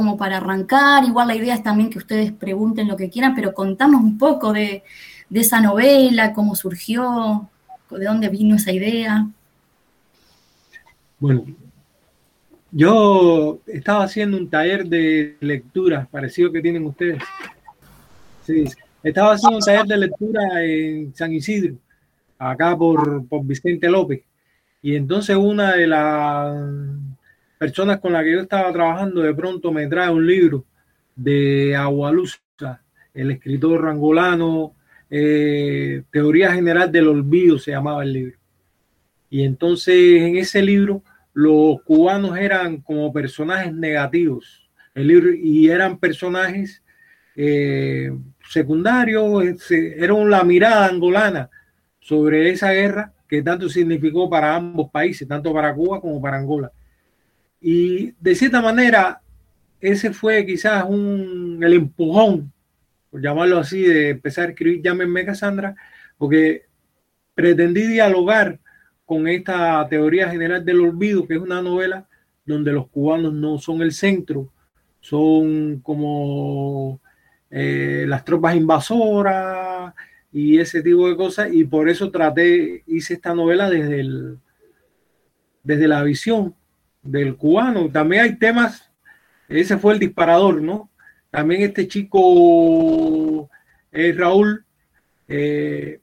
como para arrancar, igual la idea es también que ustedes pregunten lo que quieran, pero contamos un poco de, esa novela, cómo surgió, de dónde vino esa idea. Bueno, yo estaba haciendo un taller de lectura, parecido que tienen ustedes. Sí, estaba haciendo un taller de lectura en San Isidro, acá por, por Vicente López. Y entonces una de las personas con las que yo estaba trabajando de pronto me trae un libro de Agualusa, el escritor rangolano, eh, Teoría General del Olvido se llamaba el libro. Y entonces en ese libro los cubanos eran como personajes negativos el libro, y eran personajes eh, secundarios, era la mirada angolana sobre esa guerra que tanto significó para ambos países, tanto para Cuba como para Angola. Y de cierta manera, ese fue quizás un, el empujón, por llamarlo así, de empezar a escribir Llámenme Cassandra, porque pretendí dialogar con esta teoría general del olvido, que es una novela donde los cubanos no son el centro, son como eh, las tropas invasoras y ese tipo de cosas, y por eso traté, hice esta novela desde, el, desde la visión del cubano. También hay temas, ese fue el disparador, ¿no? También este chico eh, Raúl, eh,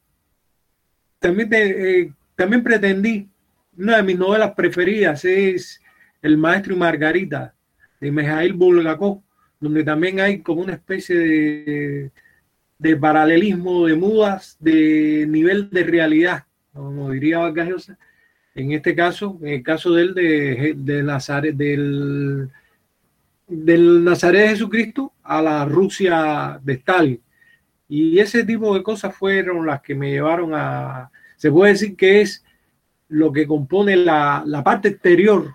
también, eh, también pretendí, una de mis novelas preferidas es El Maestro y Margarita de Mijail Bulgakov, donde también hay como una especie de, de paralelismo de mudas de nivel de realidad, como diría Vargas en este caso, en el caso del de, de Nazaret, del, del Nazaret de Jesucristo a la Rusia de Stalin. Y ese tipo de cosas fueron las que me llevaron a, se puede decir que es lo que compone la, la parte exterior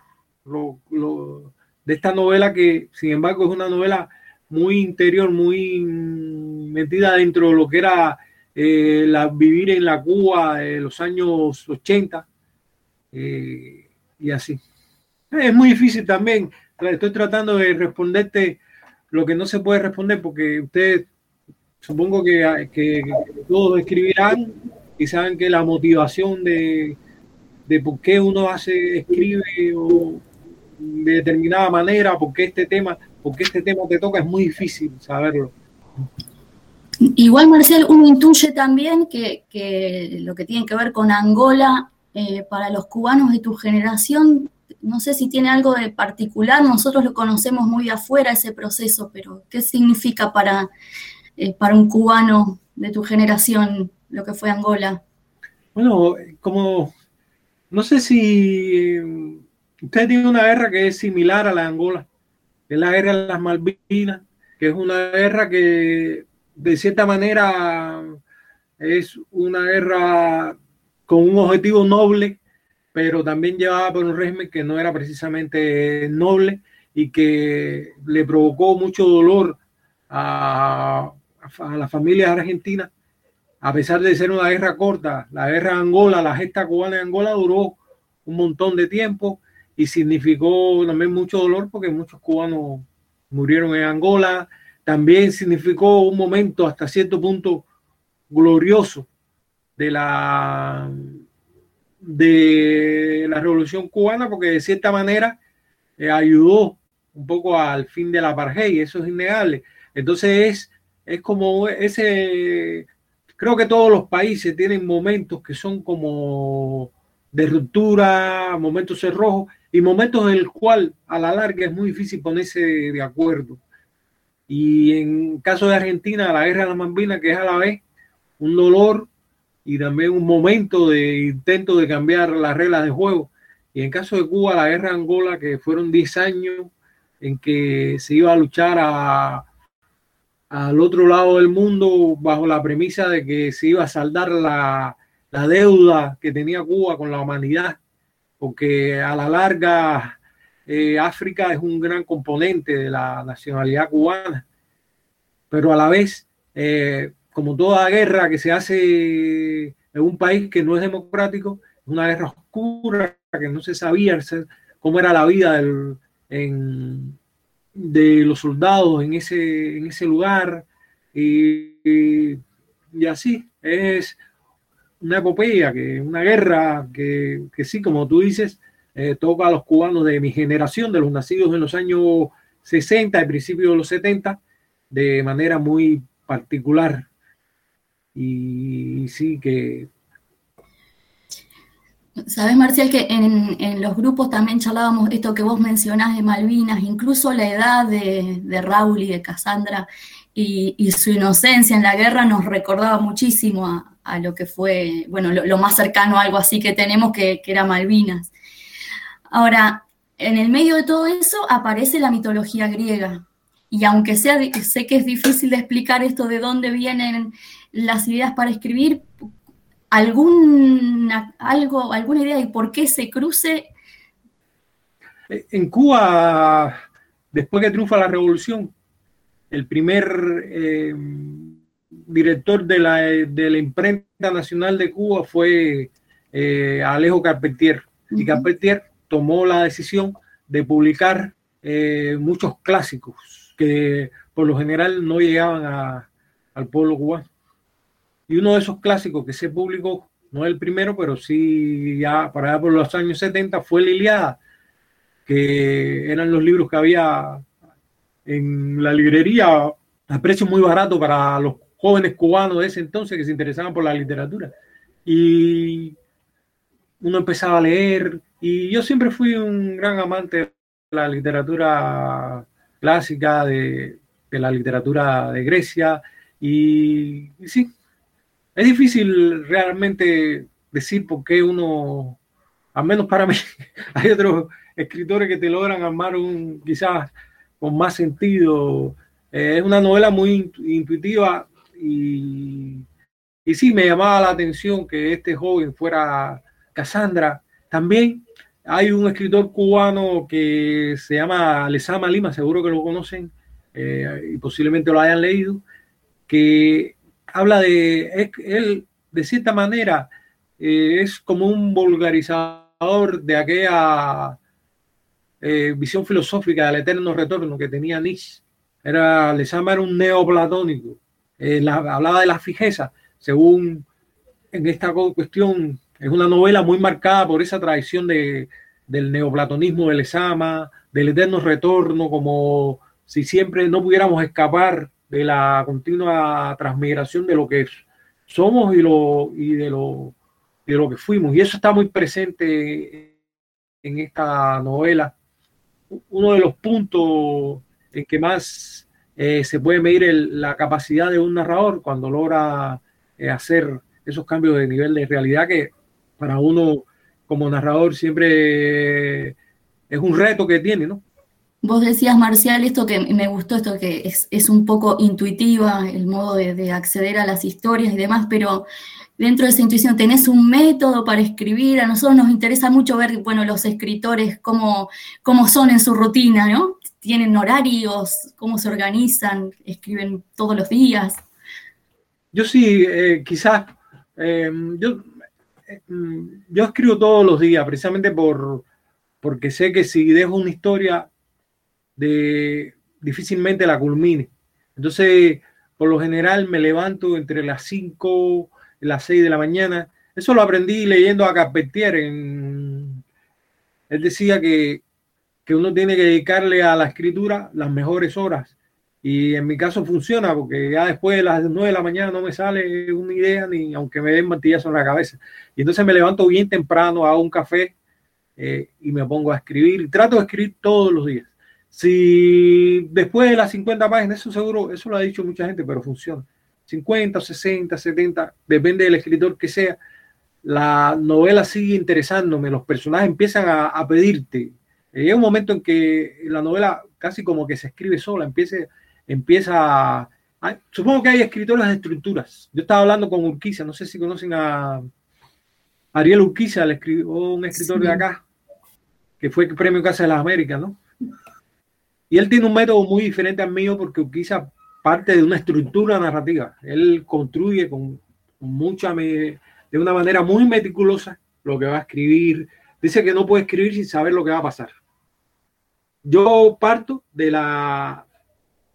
de esta novela que, sin embargo, es una novela muy interior, muy metida dentro de lo que era eh, la, vivir en la Cuba de los años 80 eh, y así. Es muy difícil también. Estoy tratando de responderte lo que no se puede responder porque ustedes supongo que, que, todos escribirán y saben que la motivación de, de por qué uno hace, escribe o de determinada manera, por qué este tema, porque este tema te toca, es muy difícil saberlo. Igual, Marcel, uno intuye también que, que lo que tiene que ver con Angola eh, para los cubanos de tu generación, no sé si tiene algo de particular, nosotros lo conocemos muy afuera ese proceso, pero ¿qué significa para, eh, para un cubano de tu generación lo que fue Angola? Bueno, como no sé si usted tiene una guerra que es similar a la de Angola, es la guerra de las Malvinas, que es una guerra que de cierta manera es una guerra con un objetivo noble, pero también llevaba por un régimen que no era precisamente noble y que le provocó mucho dolor a, a la familia argentina, a pesar de ser una guerra corta. La guerra de Angola, la gesta cubana de Angola duró un montón de tiempo y significó también mucho dolor porque muchos cubanos murieron en Angola. También significó un momento hasta cierto punto glorioso de la, de la revolución cubana, porque de cierta manera eh, ayudó un poco al fin de la apartheid, eso es innegable. Entonces es, es como ese, creo que todos los países tienen momentos que son como de ruptura, momentos cerrojos y momentos en el cual a la larga es muy difícil ponerse de acuerdo. Y en caso de Argentina, la guerra de la Malvinas, que es a la vez un dolor y también un momento de intento de cambiar las reglas de juego. Y en caso de Cuba, la guerra de Angola, que fueron 10 años en que se iba a luchar a, al otro lado del mundo bajo la premisa de que se iba a saldar la, la deuda que tenía Cuba con la humanidad, porque a la larga eh, África es un gran componente de la nacionalidad cubana, pero a la vez eh, como toda guerra que se hace en un país que no es democrático, una guerra oscura, que no se sabía cómo era la vida de los soldados en ese, en ese lugar. Y, y así, es una epopeya, que una guerra que, que sí, como tú dices, eh, toca a los cubanos de mi generación, de los nacidos en los años 60 y principios de los 70, de manera muy particular. Y, sí que... Sabes, Marcial, que en, en, los grupos también charlábamos esto que vos mencionás de Malvinas, incluso la edad de, de Raúl y de Cassandra y, y, su inocencia en la guerra nos recordaba muchísimo a, a lo que fue, bueno, lo, lo, más cercano a algo así que tenemos, que, que era Malvinas. Ahora, en el medio de todo eso aparece la mitología griega. Y aunque sea, sé que es difícil de explicar esto de dónde vienen las ideas para escribir, alguna, algo, alguna idea de por qué se cruce. En Cuba, después que triunfa la revolución, el primer eh, director de la, de la, imprenta nacional de Cuba fue eh, Alejo Carpentier. Uh -huh. Y Carpentier tomó la decisión de publicar eh, muchos clásicos que por lo general no llegaban a, al pueblo cubano. Y uno de esos clásicos que se publicó, no el primero, pero sí ya para allá por los años 70, fue Liliada, que eran los libros que había en la librería a precio muy barato para los jóvenes cubanos de ese entonces que se interesaban por la literatura. Y uno empezaba a leer y yo siempre fui un gran amante de la literatura clásica, de, de la literatura de Grecia. Y, y, sí, es difícil realmente decir por qué uno, al menos para mí, hay otros escritores que te logran armar un quizás con más sentido. Eh, es una novela muy intuitiva y, y sí, me llamaba la atención que este joven fuera Cassandra. También hay un escritor cubano que se llama Lezama Lima, seguro que lo conocen eh, y posiblemente lo hayan leído, que habla de, él de cierta manera eh, es como un vulgarizador de aquella eh, visión filosófica del eterno retorno que tenía Nietzsche. Era, Lezama era un neoplatónico, eh, la, hablaba de la fijeza, según en esta cuestión es una novela muy marcada por esa tradición de, del neoplatonismo de Lezama, del eterno retorno, como si siempre no pudiéramos escapar de la continua transmigración de lo que somos y, lo, y de, lo, de lo que fuimos. Y eso está muy presente en esta novela. Uno de los puntos en que más eh, se puede medir la capacidad de un narrador cuando logra eh, hacer esos cambios de nivel de realidad que para uno como narrador siempre es un reto que tiene, ¿no? Vos decías, Marcial, esto que me gustó, esto que es, un poco intuitiva, el modo de, de, acceder a las historias y demás, pero dentro de esa intuición, ¿tenés un método para escribir? A nosotros nos interesa mucho ver, bueno, los escritores, cómo, cómo son en su rutina, ¿no? ¿Tienen horarios? ¿Cómo se organizan? ¿Escriben todos los días? Yo sí, eh, quizás, eh, yo yo escribo todos los días, precisamente por, porque sé que si dejo una historia, de, difícilmente la culmine. Entonces, por lo general me levanto entre las 5 y las 6 de la mañana. Eso lo aprendí leyendo a Carpentier. En, él decía que, que uno tiene que dedicarle a la escritura las mejores horas. Y en mi caso funciona porque ya después de las 9 de la mañana no me sale una idea ni aunque me den martillazo en la cabeza. Y entonces me levanto bien temprano, hago un café eh, y me pongo a escribir. Trato de escribir todos los días. Si después de las 50 páginas, eso seguro, eso lo ha dicho mucha gente, pero funciona. 50, 60, 70, depende del escritor que sea. La novela sigue interesándome, los personajes empiezan a, a pedirte. Llega un momento en que la novela casi como que se escribe sola, empieza empieza a, supongo que hay escritores de estructuras. Yo estaba hablando con Urquiza, no sé si conocen a Ariel Urquiza, un escritor sí. de acá, que fue premio Casa de las Américas, ¿no? Y él tiene un método muy diferente al mío porque Urquiza parte de una estructura narrativa. Él construye con, mucha, de una manera muy meticulosa lo que va a escribir. Dice que no puede escribir sin saber lo que va a pasar. yo parto de la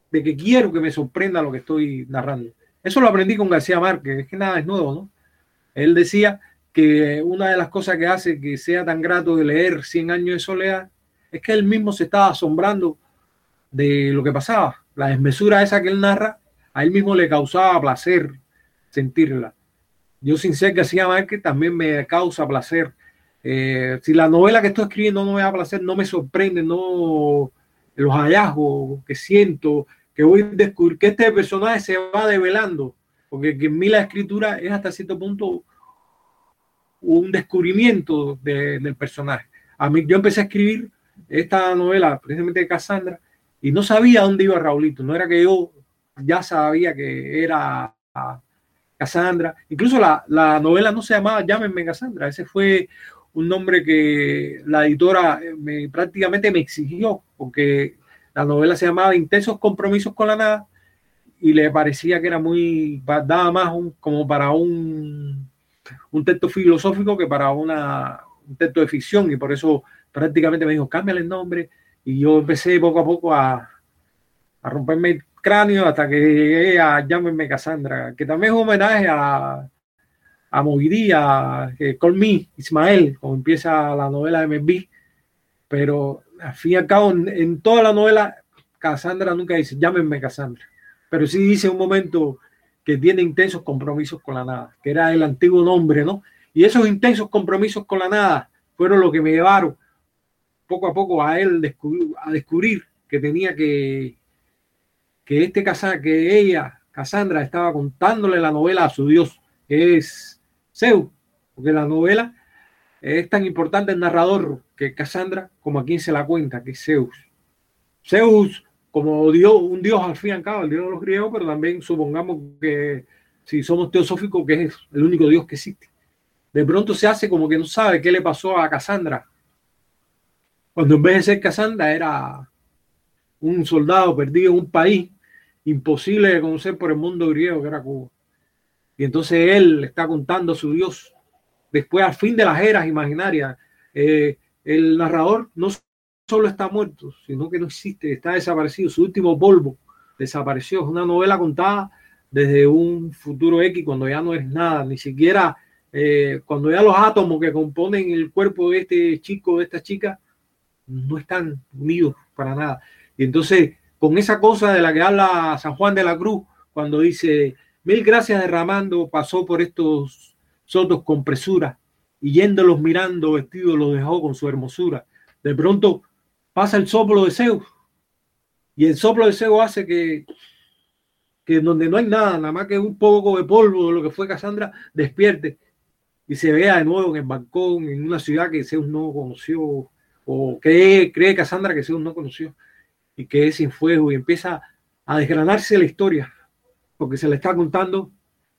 de que quiero que me sorprenda lo que estoy narrando. Eso lo aprendí con García Márquez, es que nada es nuevo, ¿no? Él decía que una de las cosas que hace que sea tan grato de leer Cien años de soledad es que él mismo se estaba asombrando de lo que pasaba. La desmesura esa que él narra, a él mismo le causaba placer sentirla. Yo sin ser García Márquez también me causa placer. Eh, si la novela que estoy escribiendo no me da placer, no me sorprende, no los hallazgos que siento, que voy a descubrir, que este personaje se va develando, porque en mí la escritura es hasta cierto punto un descubrimiento del personaje. A mí, yo empecé a escribir esta novela, precisamente de Cassandra, y no sabía dónde iba Raulito. No era que yo ya sabía que era Cassandra. Incluso la, la novela no se llamaba Llámenme Cassandra. Ese fue un nombre que la editora me, prácticamente me exigió, porque la novela se llamaba Intensos Compromisos con la Nada y le parecía que era muy, daba más como para un, un texto filosófico que para una, un texto de ficción y por eso prácticamente me dijo, cámbiale el nombre y yo empecé poco a poco a, a romperme el cráneo hasta que llegué a Llámenme Cassandra, que también es un homenaje a, a Movidía, que Call Me, Ismael, como empieza la novela de MB, pero al fin y al cabo, en, toda la novela, Cassandra nunca dice, llámenme Cassandra, pero sí dice un momento que tiene intensos compromisos con la nada, que era el antiguo nombre, ¿no? Y esos intensos compromisos con la nada fueron lo que me llevaron poco a poco a él descubrir, a descubrir que tenía que, que este que ella, Cassandra, estaba contándole la novela a su Dios, es Zeus, porque la novela es tan importante el narrador que Cassandra como a quien se la cuenta, que es Zeus. Zeus como Dios, un dios al fin cabo, el dios de los griegos, pero también supongamos que si somos teosóficos, que es el único dios que existe. De pronto se hace como que no sabe qué le pasó a Cassandra. Cuando en vez de ser Cassandra era un soldado perdido en un país imposible de conocer por el mundo griego que era Cuba. Y entonces él está contando a su Dios. Después, al fin de las eras imaginarias, eh, el narrador no solo está muerto, sino que no existe, está desaparecido. Su último polvo desapareció. Es una novela contada desde un futuro X, cuando ya no es nada, ni siquiera eh, cuando ya los átomos que componen el cuerpo de este chico, de esta chica, no están unidos para nada. Y entonces, con esa cosa de la que habla San Juan de la Cruz, cuando dice, Mil gracias derramando pasó por estos sotos con presura y yéndolos mirando vestidos los dejó con su hermosura. De pronto pasa el soplo de Zeus y el soplo de Zeus hace que, que donde no hay nada, nada más que un poco de polvo de lo que fue Cassandra, despierte y se vea de nuevo en el balcón, en una ciudad que Zeus no conoció o cree, cree Cassandra que Zeus no conoció y que es sin fuego y empieza a desgranarse la historia porque se le está contando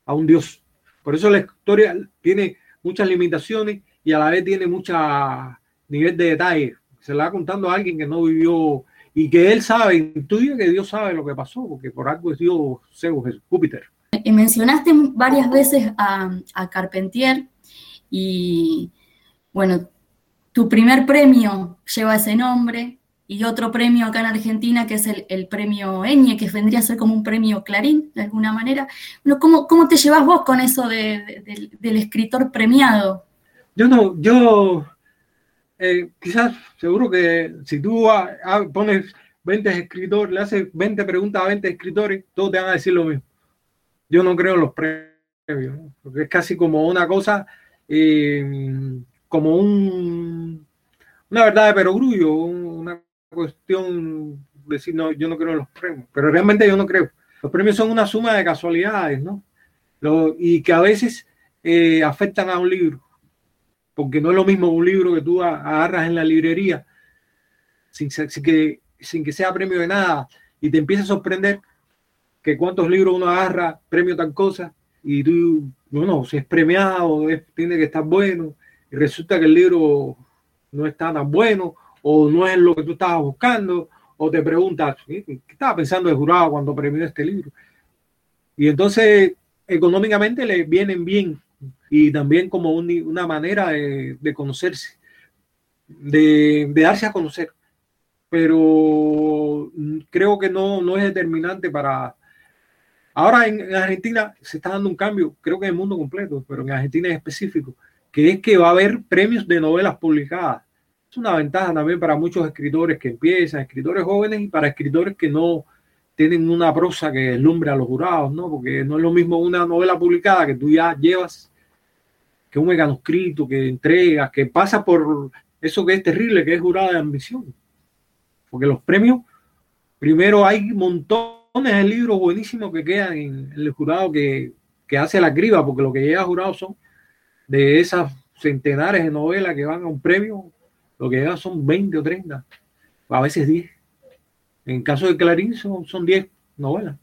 a un Dios. Por eso la historia tiene muchas limitaciones y a la vez tiene mucha nivel de detalle. Se la va contando a alguien que no vivió y que él sabe, intuye que Dios sabe lo que pasó, porque por algo es Dios, Zeus, Júpiter. Y mencionaste varias veces a, a Carpentier y bueno, tu primer premio lleva ese nombre, y otro premio acá en Argentina que es el, premio Eñe, que vendría a ser como un premio Clarín, de alguna manera. ¿cómo, cómo te llevas vos con eso del escritor premiado? Yo no, yo eh, quizás, seguro que si tú pones 20 escritores, le haces 20 preguntas a 20 escritores, todos te van a decir lo mismo. Yo no creo en los premios, porque es casi como una cosa, eh, como un, una verdad de perogrullo, una cuestión decir, no, yo no creo en los premios, pero realmente yo no creo. Los premios son una suma de casualidades, ¿no? y que a veces eh, afectan a un libro, porque no es lo mismo un libro que tú agarras en la librería sin, que, sin que sea premio de nada y te empieza a sorprender que cuántos libros uno agarra, premio tan cosa, y tú, bueno, si es premiado, tiene que estar bueno, y resulta que el libro no está tan bueno, o no es lo que tú estabas buscando, o te preguntas, ¿qué, estaba pensando el jurado cuando premió este libro? Y entonces, económicamente le vienen bien y también como una manera de, conocerse, de, darse a conocer. pero creo que no, no es determinante para... Ahora en, Argentina se está dando un cambio, creo que en el mundo completo, pero en Argentina en específico, que es que va a haber premios de novelas publicadas. Es una ventaja también para muchos escritores que empiezan, escritores jóvenes y para escritores que no tienen una prosa que deslumbre a los jurados, ¿no? Porque no es lo mismo una novela publicada que tú ya llevas que un manuscrito que entregas, que pasa por eso que es terrible, que es jurada de ambición. Porque los premios, primero hay montones de libros buenísimos que quedan en el jurado que, que hace la criba, porque lo que llega jurado son de esas centenares de novelas que van a un premio, lo que llega son 20 o 30, a veces 10. En caso de Clarín son, son 10 novelas.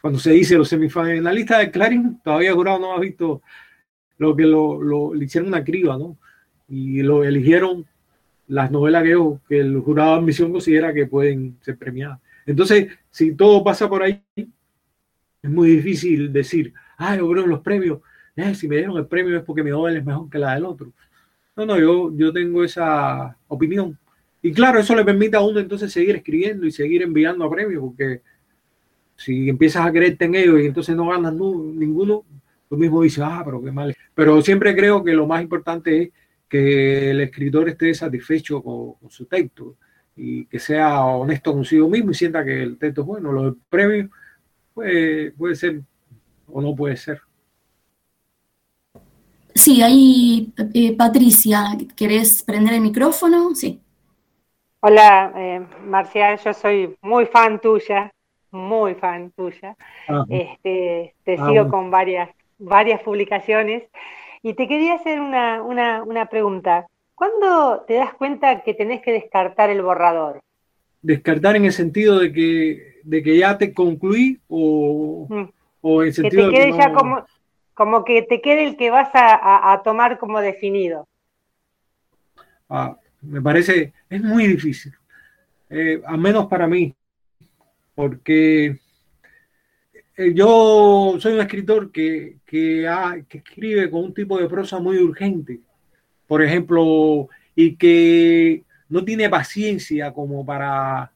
Cuando se dice los semifinalistas de Clarín, todavía jurado no ha visto lo que lo, lo, hicieron una criba, ¿no? Y lo eligieron las novelas que, que el jurado de admisión considera que pueden ser premiadas. Entonces, si todo pasa por ahí, es muy difícil decir, ah, lograron los premios, si me dieron el premio es porque mi novela es mejor que la del otro. No, no, yo, yo tengo esa opinión. Y claro, eso le permite a uno entonces seguir escribiendo y seguir enviando a premios, porque si empiezas a creerte en ellos y entonces no ganas ninguno, tú mismo dices, ah, pero qué mal. Pero siempre creo que lo más importante es que el escritor esté satisfecho con, su texto y que sea honesto consigo mismo y sienta que el texto es bueno. Lo del premio puede, puede ser o no puede ser. Sí, ahí, eh, Patricia, ¿querés prender el micrófono? Sí. Hola, eh, Marcial, yo soy muy fan tuya, muy fan tuya. Este, te ah, sigo con varias varias publicaciones. Y te quería hacer una, una, pregunta. ¿Cuándo te das cuenta que tenés que descartar el borrador? Descartar en el sentido de que, de que ya te concluí o, mm. o en el sentido que te quede ya como, como que te quede el que vas a, tomar como definido. Ah, me parece, es muy difícil, eh, al menos para mí, porque eh, yo soy un escritor que, que, escribe con un tipo de prosa muy urgente, por ejemplo, y que no tiene paciencia como para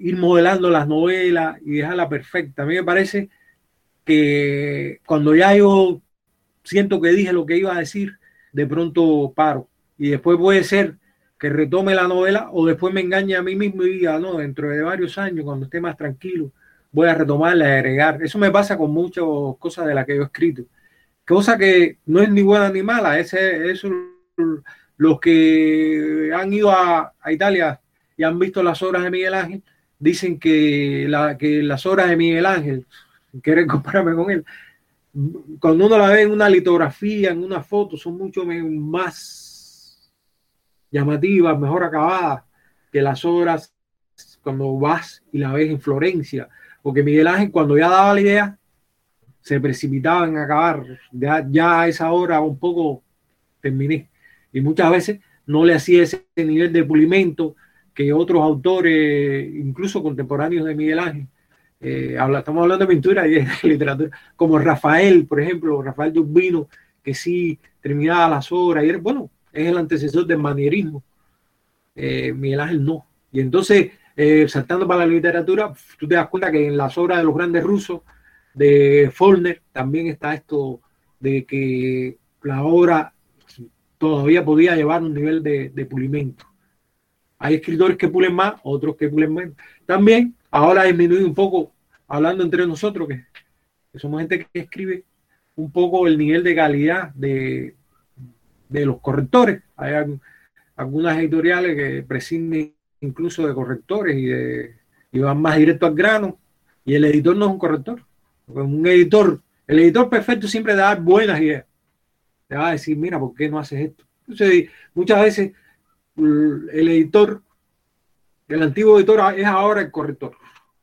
ir modelando las novelas y dejarla perfecta. A mí me parece que cuando ya yo siento que dije lo que iba a decir, de pronto paro. Y después puede ser que retome la novela o después me engañe a mí mismo y diga, no, dentro de varios años, cuando esté más tranquilo, voy a retomarla, a agregar. Eso me pasa con muchas cosas de las que yo he escrito. Cosa que no es ni buena ni mala. Ese, es los que han ido a, Italia y han visto las obras de Miguel Ángel, dicen que, la, que las obras de Miguel Ángel, quieren compararme con él, cuando uno la ve en una litografía, en una foto, son mucho más llamativas, mejor acabadas que las obras cuando vas y la ves en Florencia. Porque Miguel Ángel cuando ya daba la idea, se precipitaba en acabar, ya, ya a esa hora un poco terminé. Y muchas veces no le hacía ese nivel de pulimento que otros autores, incluso contemporáneos de Miguel Ángel, eh, estamos hablando de pintura y de literatura, como Rafael, por ejemplo, Rafael de Urbino, que sí terminaba las obras, y bueno, es el antecesor del manierismo. Eh, Miguel Ángel no. Y entonces eh, saltando para la literatura, tú te das cuenta que en las obras de los grandes rusos, de Follner, también está esto de que la obra todavía podía llevar un nivel de, pulimento. Hay escritores que pulen más, otros que pulen menos. También, ahora ha disminuido un poco, hablando entre nosotros, que, somos gente que escribe un poco el nivel de calidad de, de los correctores. Hay algunas editoriales que prescinden incluso de correctores y, de, y van más directo al grano. Y el editor no es un corrector. Un editor, el editor perfecto siempre da buenas ideas. Te va a decir, mira, ¿por qué no haces esto? Entonces, muchas veces el editor, el antiguo editor es ahora el corrector.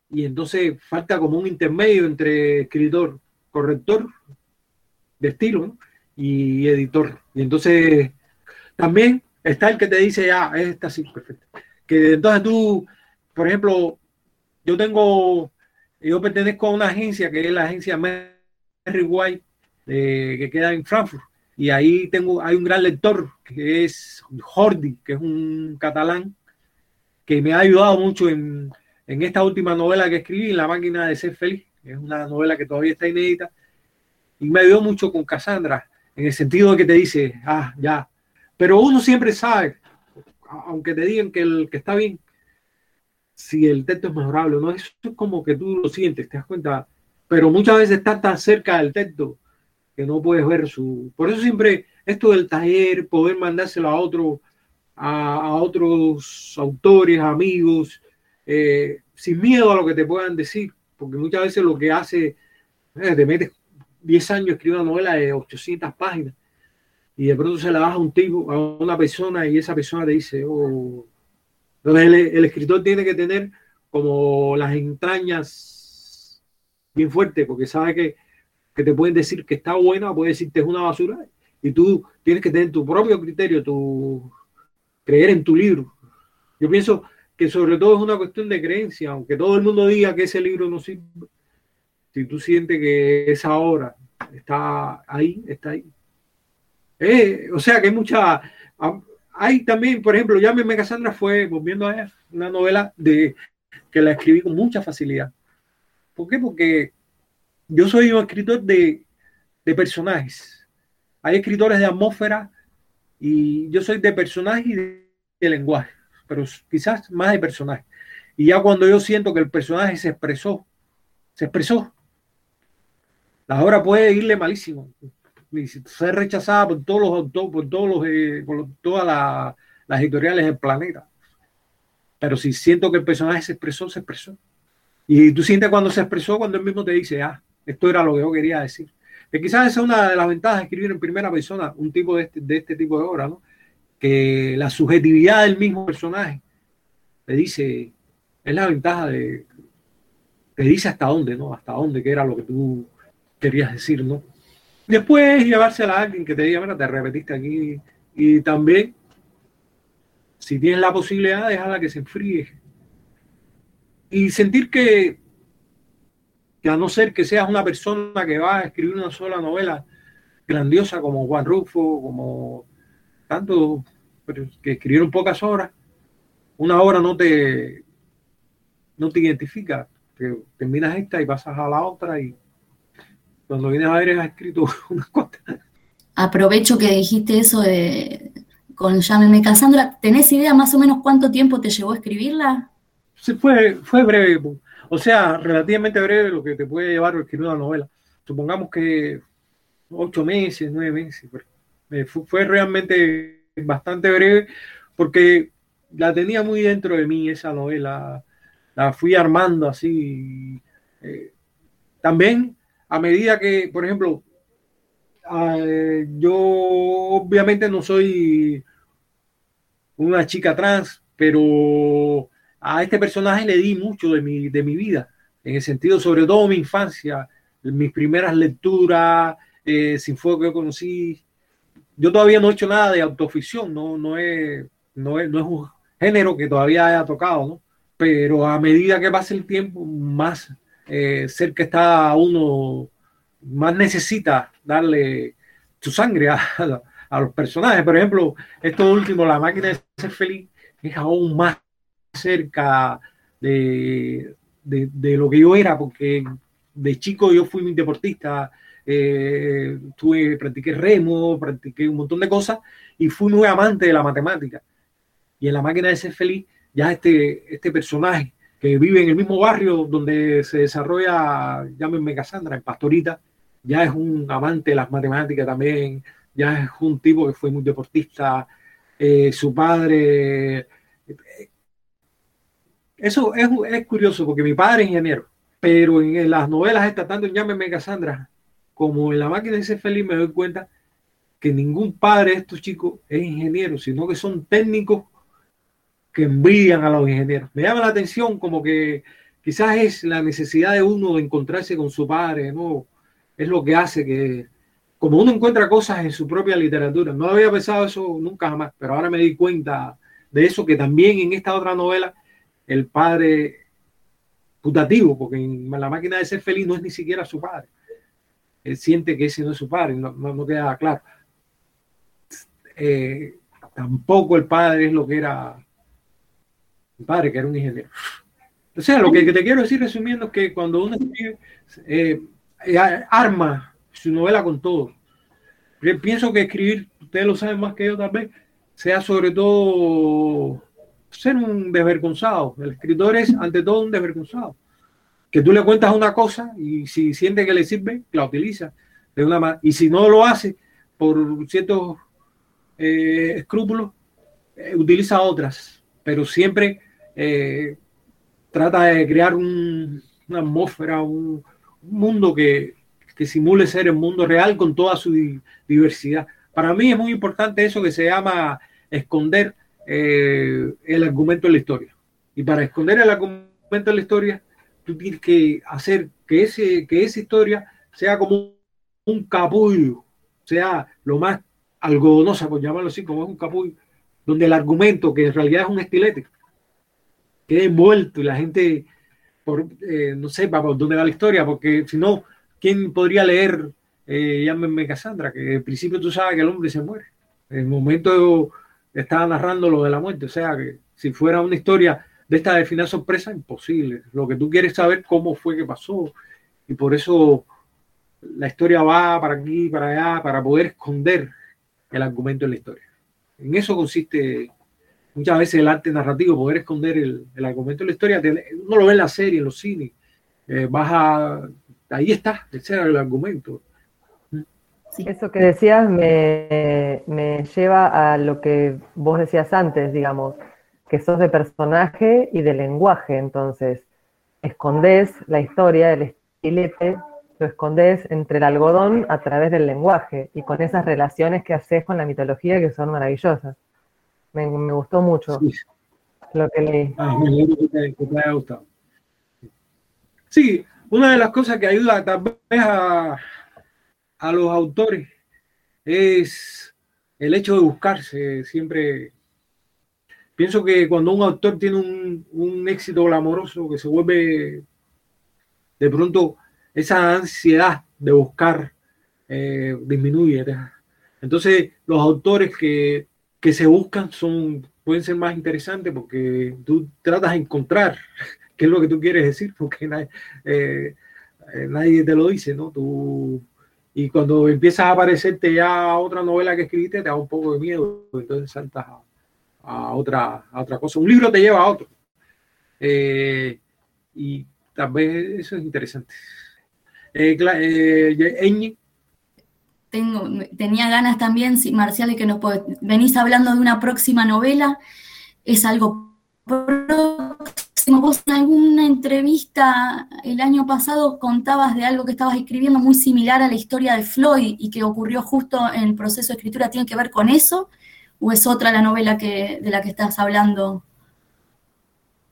Y entonces falta como un intermedio entre escritor, corrector de estilo y editor. Y entonces también está el que te dice, ya, ah, esta sí, perfecto que entonces tú, por ejemplo, yo tengo, yo pertenezco a una agencia que es la agencia Merry White, que queda en Frankfurt, y ahí tengo, hay un gran lector que es Jordi, que es un catalán, que me ha ayudado mucho en, en esta última novela que escribí, La máquina de ser feliz. Es una novela que todavía está inédita y me ayudó mucho con Cassandra, en el sentido de que te dice, ah, ya. Pero uno siempre sabe, aunque te digan que, el, que está bien, si el texto es mejorable no. Eso es como que tú lo sientes, te das cuenta. Pero muchas veces estás tan cerca del texto que no puedes ver su. Por eso siempre esto del taller, poder mandárselo a otro, a, otros autores, amigos, eh, sin miedo a lo que te puedan decir, porque muchas veces lo que hace, eh, te metes 10 años escribiendo una novela de 800 páginas y de pronto se la baja un tipo, a una persona y esa persona te dice, oh. Entonces el, escritor tiene que tener como las entrañas bien fuertes porque sabe que, que te pueden decir que está buena, puede decirte es una basura y tú tienes que tener tu propio criterio, tu creer en tu libro. Yo pienso que sobre todo es una cuestión de creencia, aunque todo el mundo diga que ese libro no sirve, si tú sientes que esa obra está ahí, está ahí. Eh, o sea que hay mucha. Hay también, por ejemplo, Llámeme Cassandra fue, volviendo a una novela de, que la escribí con mucha facilidad. ¿Por qué? Porque yo soy un escritor de, de personajes. Hay escritores de atmósfera y yo soy de personajes y de, de lenguaje, pero quizás más de personaje. Y ya cuando yo siento que el personaje se expresó, se expresó, la obra puede irle malísimo, ser rechazada por todos los autores, por todos los, eh, por todas las editoriales del planeta. Pero si siento que el personaje se expresó, se expresó. Y tú sientes cuando se expresó, cuando él mismo te dice, ah, esto era lo que yo quería decir. Que quizás esa es una de las ventajas de escribir en primera persona un tipo de este, de este tipo de obra, ¿no? Que la subjetividad del mismo personaje te dice, es la ventaja de, te dice hasta dónde, ¿no? Hasta dónde, que era lo que tú querías decir, ¿no? Después llevársela a alguien que te diga, mira, te repetiste aquí. Y también, si tienes la posibilidad, déjala que se enfríe. Y sentir que, que a no ser que seas una persona que va a escribir una sola novela grandiosa como Juan Rufo, como tanto que escribieron pocas obras, una obra no te, no te identifica. Que terminas esta y pasas a la otra y cuando vienes a ver, has escrito unas cuantas. Aprovecho que dijiste eso de con Llámeme Cassandra. ¿Tenés idea más o menos cuánto tiempo te llevó a escribirla? Sí, fue, fue breve. O sea, relativamente breve lo que te puede llevar escribir una novela. Supongamos que ocho meses, nueve meses. Eh, fue, realmente bastante breve porque la tenía muy dentro de mí esa novela. La fui armando así. Eh, también a medida que, por ejemplo, eh, yo obviamente no soy una chica trans, pero a este personaje le di mucho de mi, de mi vida, en el sentido, sobre todo mi infancia, mis primeras lecturas, eh, sin fuego que conocí. Yo todavía no he hecho nada de autoficción, no, no, es, no, es, no es un género que todavía haya tocado, ¿no? Pero a medida que pasa el tiempo, más eh, cerca está uno, más necesita darle su sangre a, los personajes. Por ejemplo, esto último, la máquina de ser feliz, es aún más cerca de, lo que yo era, porque de chico yo fui muy deportista, eh, tuve, practiqué remo, practiqué un montón de cosas y fui muy amante de la matemática. Y en la máquina de ser feliz, ya este, este personaje que vive en el mismo barrio donde se desarrolla, llámenme Cassandra, en Pastorita, ya es un amante de las matemáticas también, ya es un tipo que fue muy deportista, eh, su padre... Eso es, es, curioso porque mi padre es ingeniero, pero en, las novelas está tanto en Llámeme Cassandra como en La máquina de ser feliz me doy cuenta que ningún padre de estos chicos es ingeniero, sino que son técnicos que envían a los ingenieros. Me llama la atención como que quizás es la necesidad de uno de encontrarse con su padre, ¿no? Es lo que hace que, como uno encuentra cosas en su propia literatura, no había pensado eso nunca jamás, pero ahora me di cuenta de eso, que también en esta otra novela, el padre putativo, porque en la máquina de ser feliz no es ni siquiera su padre. Él siente que ese no es su padre, no, no, queda claro. Eh, tampoco el padre es lo que era mi padre que era un ingeniero. O sea, lo que te quiero decir resumiendo es que cuando uno escribe, eh, eh, arma su novela con todo. pienso que escribir, ustedes lo saben más que yo tal vez, sea sobre todo ser un desvergonzado. El escritor es ante todo un desvergonzado. Que tú le cuentas una cosa y si siente que le sirve, la utiliza de una Y si no lo hace por ciertos eh, escrúpulos, eh, utiliza otras. Pero siempre eh, trata de crear una atmósfera, un, mundo que, que, simule ser el mundo real con toda su diversidad. Para mí es muy importante eso que se llama esconder eh, el argumento de la historia. Y para esconder el argumento de la historia, tú tienes que hacer que, ese, que esa historia sea como un capullo, sea lo más algodonosa, por llamarlo así, como un capullo, donde el argumento, que en realidad es un estilete, quede envuelto y la gente, por, eh, no sepa por dónde va la historia, porque si no, ¿quién podría leer eh, Llámenme Cassandra? Que al principio tú sabes que el hombre se muere. En el momento estaba narrando lo de la muerte. O sea, que si fuera una historia de esta de final sorpresa, imposible. Lo que tú quieres saber cómo fue que pasó. Y por eso la historia va para aquí, para allá, para poder esconder el argumento de la historia. En eso consiste muchas veces el arte narrativo, poder esconder el, argumento de la historia. Uno lo ve en la serie, en los cines. Eh, ahí está, ese era el argumento. Eso que decías me, lleva a lo que vos decías antes, digamos, que sos de personaje y de lenguaje, entonces escondés la historia, el estilete, lo escondés entre el algodón a través del lenguaje y con esas relaciones que haces con la mitología que son maravillosas. Me, gustó mucho lo que leí. Ah, que te, haya gustado. Sí, una de las cosas que ayuda tal vez a a los autores es el hecho de buscarse. Siempre pienso que cuando un autor tiene un, éxito glamoroso, que se vuelve de pronto esa ansiedad de buscar eh, disminuye. Entonces, los autores que, se buscan son, pueden ser más interesantes porque tú tratas de encontrar qué es lo que tú quieres decir, porque nadie, eh, eh, nadie te lo dice, ¿no? Tú y cuando empiezas a aparecerte ya otra novela que escribiste, te da un poco de miedo, entonces saltas a, otra, otra cosa. Un libro te lleva a otro. Eh, y vez eso es interesante. Eh, eh Tengo, tenía ganas también, Marcial, de que nos venís hablando de una próxima novela. Es algo Vos en alguna entrevista el año pasado contabas de algo que estabas escribiendo muy similar a la historia de Floyd y que ocurrió justo en el proceso de escritura. ¿Tiene que ver con eso? ¿O es otra la novela que, de la que estás hablando?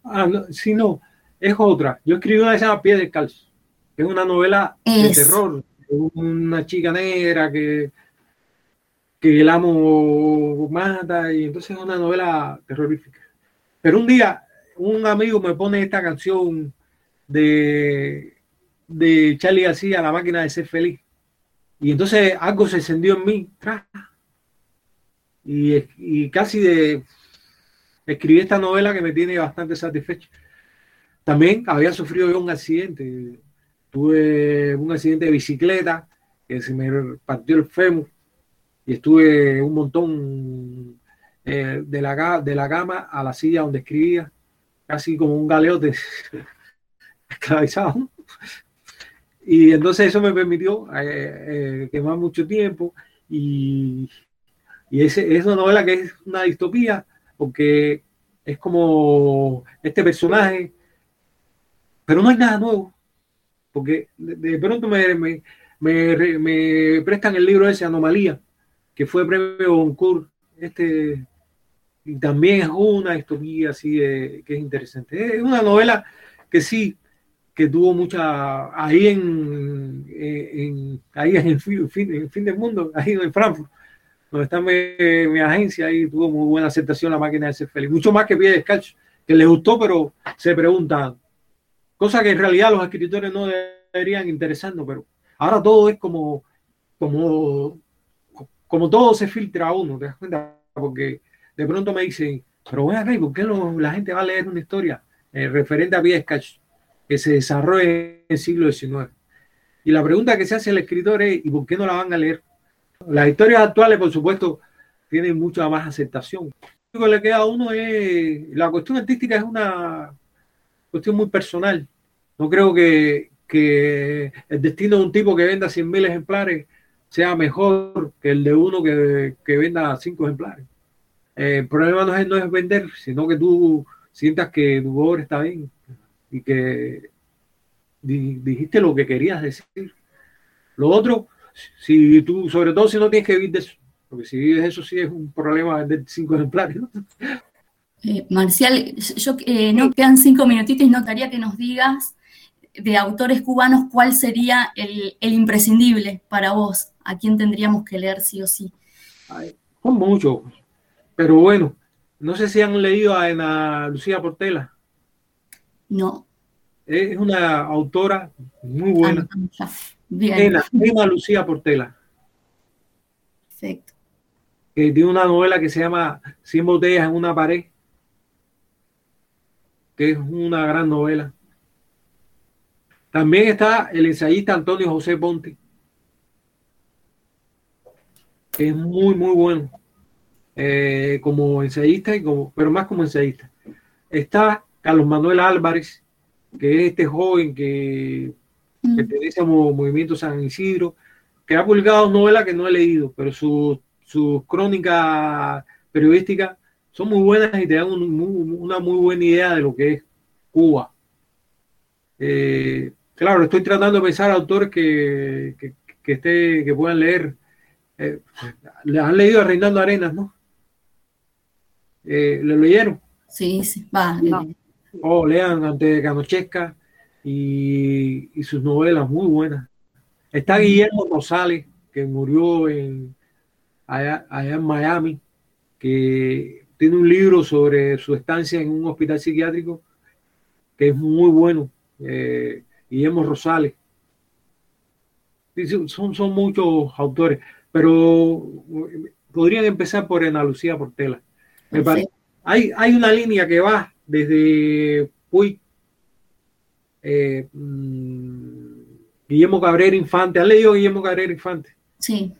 Ah, no, sí, no, es otra. Yo escribí una que se llama Pie Descalzo, que es una novela de terror, una chica negra que, que el amo mata, y entonces es una novela terrorífica. Pero un día un amigo me pone esta canción de, de Charlie García, La máquina de ser feliz. Y entonces algo se encendió en mí. Y, y casi de escribí esta novela que me tiene bastante satisfecho. También había sufrido yo un accidente. Tuve un accidente de bicicleta que se me partió el fémur y estuve un montón eh, de, la, de la cama a la silla donde escribía casi como un galeote esclavizado. Y entonces eso me permitió eh, eh, quemar mucho tiempo y, y ese, es una novela que es una distopía porque es como este personaje, pero no hay nada nuevo, porque de, pronto me, me, me, prestan el libro ese, Anomalía, que fue premio Goncourt, este y también es una distopía así que es interesante. Es una novela que sí, que tuvo mucha, ahí en, en ahí en el fin, del mundo, ahí en Frankfurt, donde está mi, agencia, ahí tuvo muy buena aceptación la máquina de ser feliz, mucho más que Pie Descalzo, que le gustó, pero se preguntan, cosa que en realidad los escritores no deberían interesarnos, pero ahora todo es como, como, como todo se filtra a uno, ¿te das cuenta? Porque de pronto me dicen, Pero a ver, ¿por qué la gente va a leer una historia eh, referente a Viescach que se desarrolla en el siglo XIX? Y la pregunta que se hace el escritor es, ¿y por qué no la van a leer? Las historias actuales, por supuesto, tienen mucha más aceptación. Lo que le queda a uno es, la cuestión artística es una cuestión muy personal. No creo que, que el destino de un tipo que venda 100.000 ejemplares sea mejor que el de uno que, que venda 5 ejemplares. Eh, el problema no es, no es vender, sino que tú sientas que tu obra está bien y que dijiste lo que querías decir. Lo otro, si tú, sobre todo si no tienes que vivir de eso, porque si vives eso sí es un problema vender cinco ejemplares. Eh, Marcial, yo eh, no quedan cinco minutitos y notaría que nos digas de autores cubanos cuál sería el, imprescindible para vos, a quién tendríamos que leer sí o sí. son muchos, pero bueno, no sé si han leído a Ana Lucía Portela. No. Es una autora muy buena. Ah, Bien. Ana Lucía Portela. Perfecto que tiene una novela que se llama Cien botellas en una pared, que es una gran novela. También está el ensayista Antonio José Ponte, que es muy, muy bueno eh, como ensayista, y como, pero más como ensayista. Está Carlos Manuel Álvarez, que es este joven que mm. pertenece al movimiento San Isidro, que ha publicado novelas que no he leído, pero su sus crónicas periodísticas son muy buenas y te dan una muy buena idea de lo que es Cuba. Eh, claro, estoy tratando de pensar autores que, que, esté, que puedan leer. Eh, le han leído a Reinaldo Arenas, ¿no? Eh, ¿Lo leyeron? Sí, sí, va. Oh, lean ante de Canochesca y, y, sus novelas muy buenas. Está Guillermo Rosales, que murió en, allá, en Miami, que tiene un libro sobre su estancia en un hospital psiquiátrico que es muy bueno. Eh, Guillermo Rosales. Son, son muchos autores, pero podrían empezar por Ana Lucía Portela. Hay, hay una línea que va desde Puy, eh, mm, Guillermo Cabrera Infante. ¿Han leído Guillermo Cabrera Infante? Sí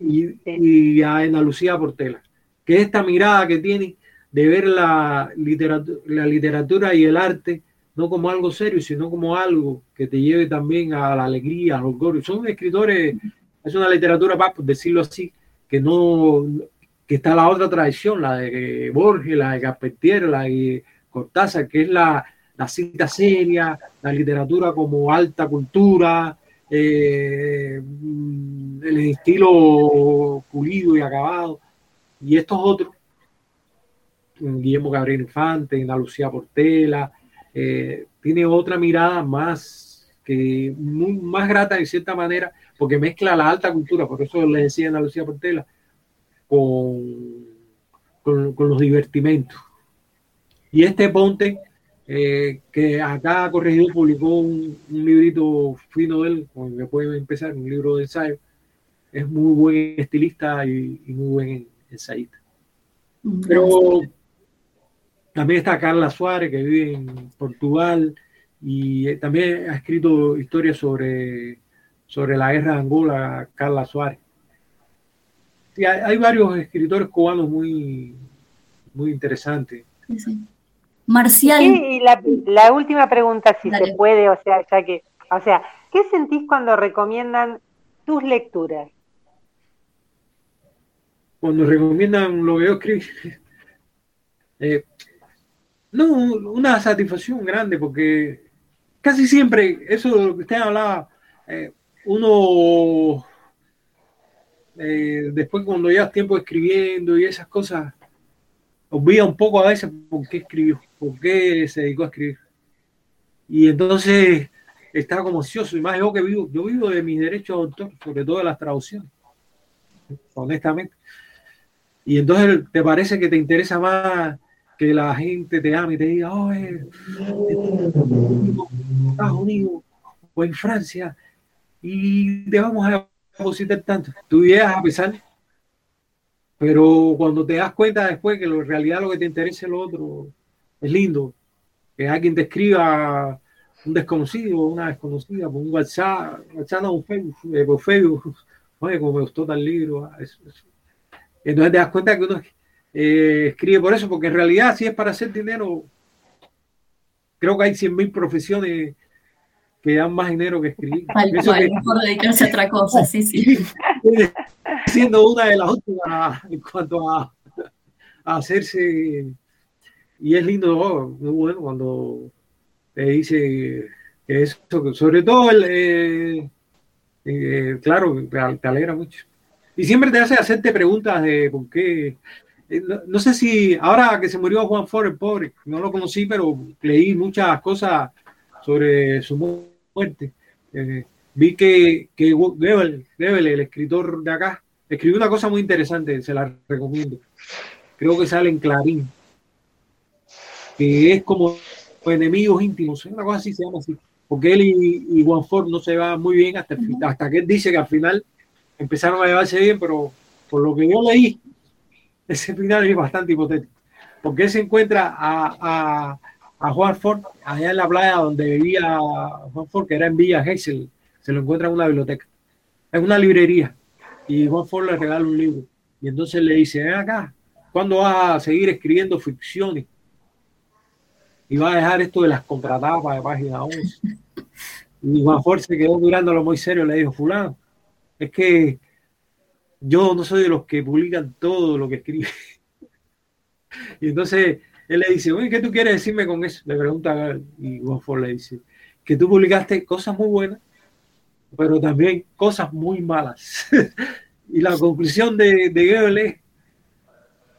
y, a Ana Lucía Portela, que es esta mirada que tiene de ver la literatura, la literatura y el arte no como algo serio, sino como algo que te lleve también a la alegría, al orgullo. Son escritores, es una literatura, para decirlo así, que no, que está la otra tradición, la de Borges, la de Carpentier, la de Cortázar, que es la, la cita seria, la literatura como alta cultura, eh, el estilo pulido y acabado. Y estos otros, Guillermo Gabriel Infante, Ana Lucía Portela, eh, tiene otra mirada más que muy, más grata de cierta manera, porque mezcla la alta cultura, por eso le decía Ana Lucía Portela, con, con, con los divertimentos. Y este Ponte eh, que acá Corregido publicó un, librito fino de él, con el que pueden empezar, un libro de ensayo. Es muy buen estilista y, muy buen ensayista. Pero también está Carla Suárez, que vive en Portugal y eh, también ha escrito historias sobre, sobre la guerra de Angola, Carla Suárez. Hay, hay, varios escritores cubanos muy, muy interesantes. Sí, Marcial. y la, última pregunta, si se puede, o sea, ya que, o sea, ¿qué sentís cuando recomiendan tus lecturas? Cuando recomiendan lo que yo escribí, eh, no, una satisfacción grande, porque casi siempre, eso de lo que usted hablaba, eh, uno eh, después cuando llevas tiempo escribiendo y esas cosas, olvida un poco a veces por qué escribió, por qué se dedicó a escribir. Y entonces está como ocioso, y más yo que vivo, yo vivo de mis derechos de autor, sobre todo de las traducciones, honestamente. Y entonces te parece que te interesa más que la gente te ame y te diga, oh, en Estados Unidos o en Francia, y te vamos a depositar tanto. Tú llegas a pesar Pero cuando te das cuenta después que en realidad lo que te interesa es lo otro, es lindo. Que alguien te escriba un desconocido, una desconocida, por un WhatsApp, WhatsApp un Facebook, eh, por Facebook, oye, como me gustó tal libro. Ah, Entonces te das cuenta que uno eh, escribe por eso, porque en realidad si es para hacer dinero, creo que hay 100.000 profesiones que dan más dinero que escribir. Al mejor dedicarse a otra cosa, sí, sí. Siendo una de las últimas en cuanto a, hacerse, y es lindo, muy bueno cuando te dice que eso, sobre todo el, eh, eh, claro, te alegra mucho. Y siempre te hace hacerte preguntas de por qué. Eh, no, sé si ahora que se murió Juan Ford, el pobre, no lo conocí, pero leí muchas cosas sobre su muerte. Eh, vi que, que el escritor de acá, escribió una cosa muy interesante, se la recomiendo. Creo que sale en Clarín, que es como enemigos íntimos, una cosa así se llama así, porque él y, Juan Ford no se van muy bien hasta, hasta que él dice que al final empezaron a llevarse bien, pero por lo que yo leí, ese final es bastante hipotético, porque él se encuentra a a Juan Ford allá en la playa donde vivía Juan Ford, que era en Villa Gesell, se lo encuentra en una biblioteca, en una librería, y Juan Ford le regala un libro. Y entonces le dice, ven acá, ¿cuándo vas a seguir escribiendo ficciones? Y va a dejar esto de las contratapas de página 11. Y Juan Ford se quedó mirándolo muy serio, le dijo, fulano, es que yo no soy de los que publican todo lo que escribe. y entonces él le dice, ¿qué tú quieres decirme con eso? Le pregunta a y Ford le dice, que tú publicaste cosas muy buenas, pero también cosas muy malas. y la conclusión de, de es,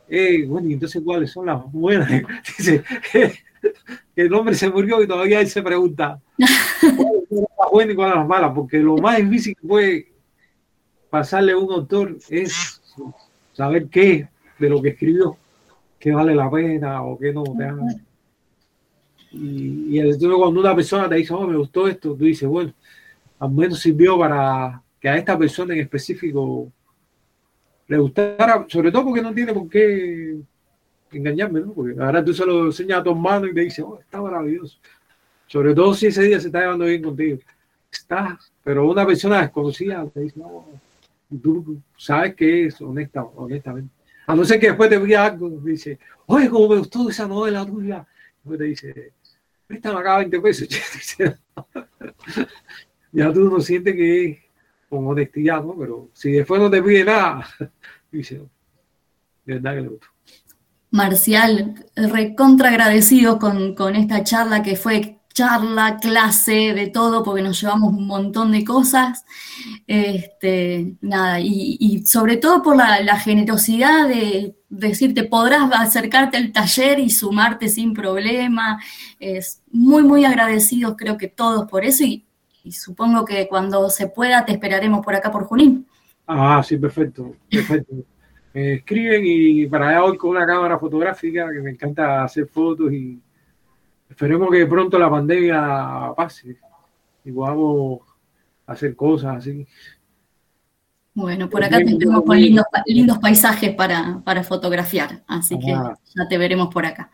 eh, bueno, y entonces cuáles son las buenas? dice, que el hombre se murió y todavía él se pregunta, ¿cuáles son las buenas y cuáles las malas? Porque lo más difícil que puede pasarle a un autor es saber qué de lo que escribió que vale la pena o que no te Y, y cuando una persona te dice, oh, me gustó esto, tú dices, bueno, al menos sirvió para que a esta persona en específico le gustara, sobre todo porque no tiene por qué engañarme, ¿no? Porque ahora tú se lo enseñas a tu hermano y te dice, oh, está maravilloso. Sobre todo si ese día se está llevando bien contigo. Está, pero una persona desconocida te dice, no, tú sabes que es honesta, honestamente. A no ser que después te vea algo, dice, oye, cómo me gustó esa novela tuya. Después te dice, préstame acá 20 pesos. ya tú no sientes que con honestidad, ¿no? Pero si después no te pide nada, dice, de verdad que le gustó. Marcial, recontra agradecido con, con esta charla que fue charla, clase, de todo, porque nos llevamos un montón de cosas. Este, nada, y, sobre todo por la, generosidad de decirte, podrás acercarte al taller y sumarte sin problema. Es muy, muy agradecidos, creo que todos por eso, y, supongo que cuando se pueda te esperaremos por acá por Junín. Ah, sí, perfecto, perfecto. Me escriben y para allá hoy con una cámara fotográfica que me encanta hacer fotos y esperemos que pronto la pandemia pase y podamos hacer cosas así. Bueno, por acá tenemos con lindos, lindos paisajes para, para fotografiar, así que ya te veremos por acá.